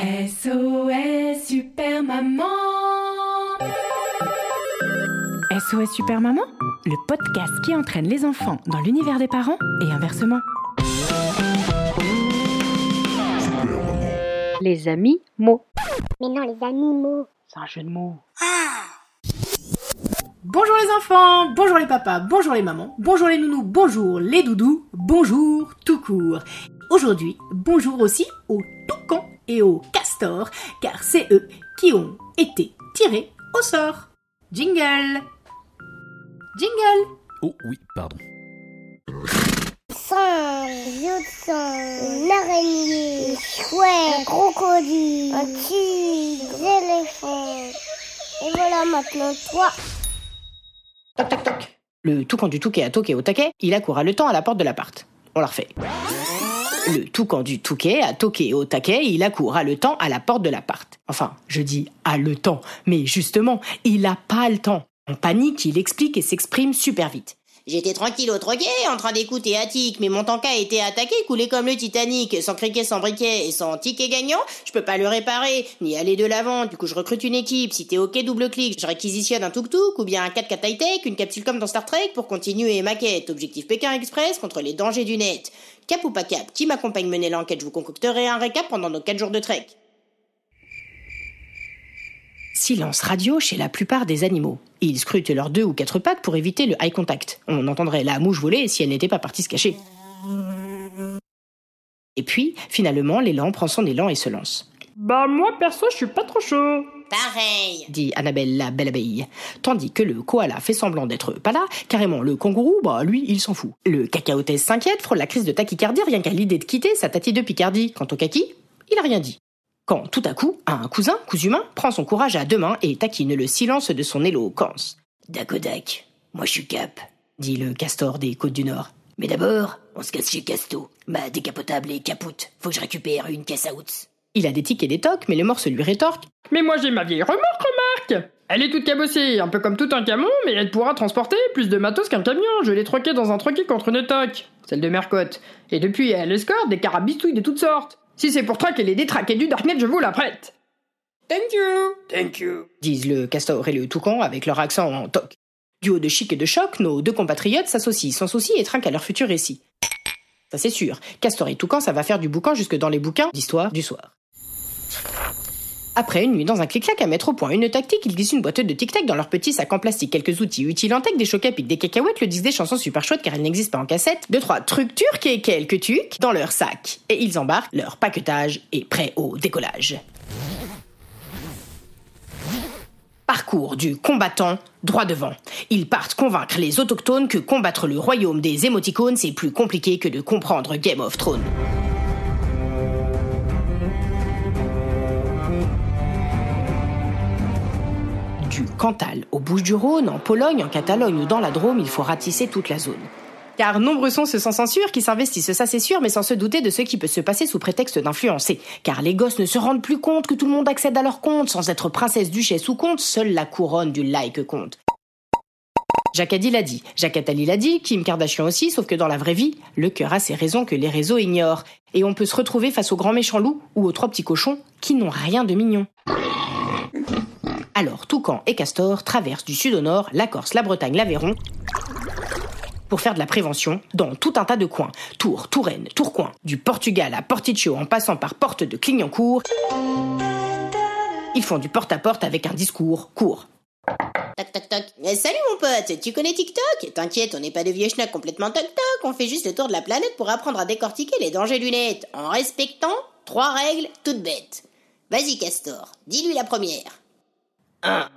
SOS Super Maman SOS Super Maman, le podcast qui entraîne les enfants dans l'univers des parents et inversement. Les amis mots. Mais non, les animaux. C'est un jeu de mots. Bonjour les enfants, bonjour les papas, bonjour les mamans, bonjour les nounous, bonjour les doudous, bonjour tout court. Aujourd'hui, bonjour aussi aux toucans et aux castors, car c'est eux qui ont été tirés au sort. Jingle Jingle Oh oui, pardon. Singe, une araignée, chouette, un crocodile, un tigre, des éléphants. Et voilà maintenant toi. Toc toc toc. Le toucan du touquet a toqué au taquet, il accoura le temps à la porte de l'appart. On la refait. Le toucan du touquet a toqué au taquet, il accoura le temps à la porte de l'appart. Enfin, je dis à le temps, mais justement, il a pas le temps. En panique, il explique et s'exprime super vite. J'étais tranquille au troquet, en train d'écouter Attic, mais mon tanka a été attaqué, coulé comme le Titanic, sans criquet, sans briquet et sans ticket gagnant. Je peux pas le réparer, ni aller de l'avant. Du coup, je recrute une équipe. Si t'es ok, double clic. Je réquisitionne un tuk-tuk ou bien un 4x high-tech, une capsule comme dans Star Trek pour continuer ma quête. Objectif Pékin Express contre les dangers du net. Cap ou pas cap, qui m'accompagne mener l'enquête Je vous concocterai un récap pendant nos 4 jours de trek. Silence radio chez la plupart des animaux. Ils scrutent leurs deux ou quatre pattes pour éviter le eye contact. On entendrait la mouche voler si elle n'était pas partie se cacher. Et puis, finalement, l'élan prend son élan et se lance. Bah moi perso je suis pas trop chaud. Pareil. dit Annabelle la belle abeille. Tandis que le koala fait semblant d'être pas là, carrément le kangourou, bah lui, il s'en fout. Le cacaotès s'inquiète, frôle la crise de tachycardie rien qu'à l'idée de quitter sa tati de Picardie. Quant au kaki, il a rien dit. Quand tout à coup, un cousin, cousin humain, prend son courage à deux mains et taquine le silence de son éloquence. Dakodak, moi je suis Cap, dit le castor des côtes du Nord. Mais d'abord, on se casse chez Casto. Ma décapotable est capoute. Faut que je récupère une caisse à outs. Il a des tics et des tocs, mais le morse lui rétorque. Mais moi j'ai ma vieille remorque remarque. Elle est toute cabossée, un peu comme tout un camion, mais elle pourra transporter plus de matos qu'un camion. Je l'ai troquée dans un troquet contre une toque, celle de Mercotte. Et depuis elle escorte des carabistouilles de toutes sortes. Si c'est pour traquer les détraqués du Darknet, je vous la prête. Thank you. Thank you. disent le castor et le toucan avec leur accent en toc. Du haut de chic et de choc, nos deux compatriotes s'associent sans souci et trinquent à leur futur récit. Ça c'est sûr, castor et toucan, ça va faire du boucan jusque dans les bouquins d'histoire du soir. Après une nuit dans un clic-clac à mettre au point une tactique, ils glissent une boîte de tic-tac dans leur petit sac en plastique, quelques outils utiles en tech, des chocs des cacahuètes, le disque des chansons super chouettes car elles n'existent pas en cassette, deux trois trucs turcs et quelques tucs dans leur sac. Et ils embarquent, leur paquetage est prêt au décollage. Parcours du combattant droit devant. Ils partent convaincre les autochtones que combattre le royaume des émoticônes c'est plus compliqué que de comprendre Game of Thrones. Cantal aux Bouches-du-Rhône, en Pologne, en Catalogne ou dans la Drôme, il faut ratisser toute la zone. Car nombreux sont ceux sans censure qui s'investissent, ça c'est sûr, mais sans se douter de ce qui peut se passer sous prétexte d'influencer. Car les gosses ne se rendent plus compte que tout le monde accède à leur compte, sans être princesse, duchesse ou comte, seule la couronne du like compte. Jacques Addy l'a dit, Jacques Attali l'a dit, Kim Kardashian aussi, sauf que dans la vraie vie, le cœur a ses raisons que les réseaux ignorent. Et on peut se retrouver face aux grands méchants loups ou aux trois petits cochons qui n'ont rien de mignon. Alors, Toucan et Castor traversent du sud au nord la Corse, la Bretagne, l'Aveyron pour faire de la prévention dans tout un tas de coins. Tours, Touraine, Tourcoing, du Portugal à Porticcio en passant par Porte de Clignancourt. Ils font du porte-à-porte avec un discours court. Toc toc toc. Eh, salut mon pote, tu connais TikTok? T'inquiète, on n'est pas de vieux schnock complètement toc toc, on fait juste le tour de la planète pour apprendre à décortiquer les dangers du net, en respectant trois règles toutes bêtes. Vas-y Castor, dis-lui la première. 1.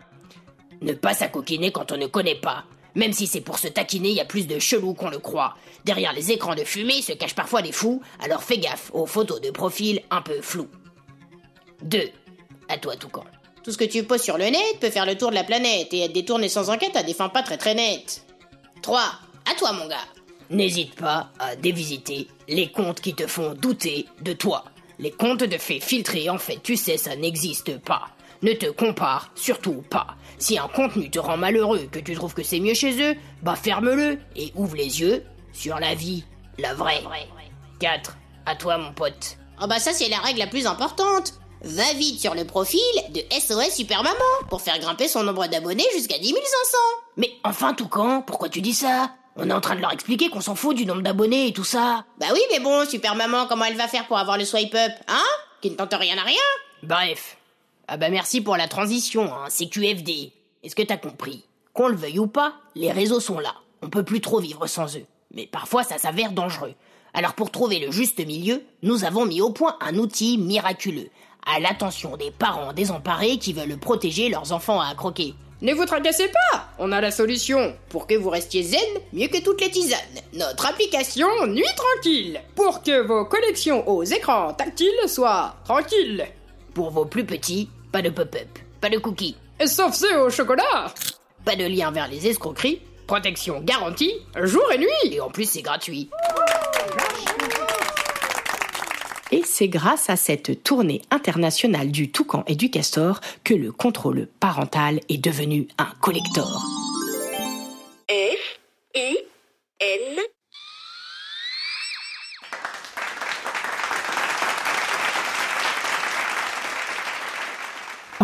Ne pas s'acoquiner quand on ne connaît pas. Même si c'est pour se taquiner, il y a plus de chelous qu'on le croit. Derrière les écrans de fumée se cachent parfois des fous, alors fais gaffe aux photos de profil un peu floues. 2. À toi, Toucan. Tout ce que tu poses sur le net peut faire le tour de la planète et être détourné sans enquête à des fins pas très très nettes. 3. À toi, mon gars. N'hésite pas à dévisiter les comptes qui te font douter de toi. Les comptes de faits filtrés, en fait, tu sais, ça n'existe pas. Ne te compare surtout pas. Si un contenu te rend malheureux, que tu trouves que c'est mieux chez eux, bah ferme-le et ouvre les yeux sur la vie, la vraie. 4. À toi, mon pote. Oh bah ça c'est la règle la plus importante. Va vite sur le profil de SOS Super Maman pour faire grimper son nombre d'abonnés jusqu'à 10 500. Mais enfin, Toucan, pourquoi tu dis ça? On est en train de leur expliquer qu'on s'en fout du nombre d'abonnés et tout ça. Bah oui, mais bon, Super Maman, comment elle va faire pour avoir le swipe up, hein? Qui ne tente rien à rien? Bref. Ah bah merci pour la transition, hein, c'est QFD. Est-ce que t'as compris? Qu'on le veuille ou pas, les réseaux sont là. On peut plus trop vivre sans eux. Mais parfois ça s'avère dangereux. Alors pour trouver le juste milieu, nous avons mis au point un outil miraculeux, à l'attention des parents désemparés qui veulent protéger leurs enfants à croquer. Ne vous tracassez pas On a la solution pour que vous restiez zen mieux que toutes les tisanes. Notre application Nuit Tranquille pour que vos connexions aux écrans tactiles soient tranquilles. Pour vos plus petits, pas de pop-up, pas de cookies, Sauf ceux au chocolat pas de lien vers les escroqueries, Protection garantie, jour et nuit et en plus c'est gratuit. Et c'est grâce à cette tournée internationale du toucan et du castor que le contrôle parental est devenu un collector. F I N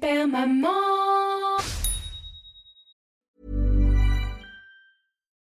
Super Maman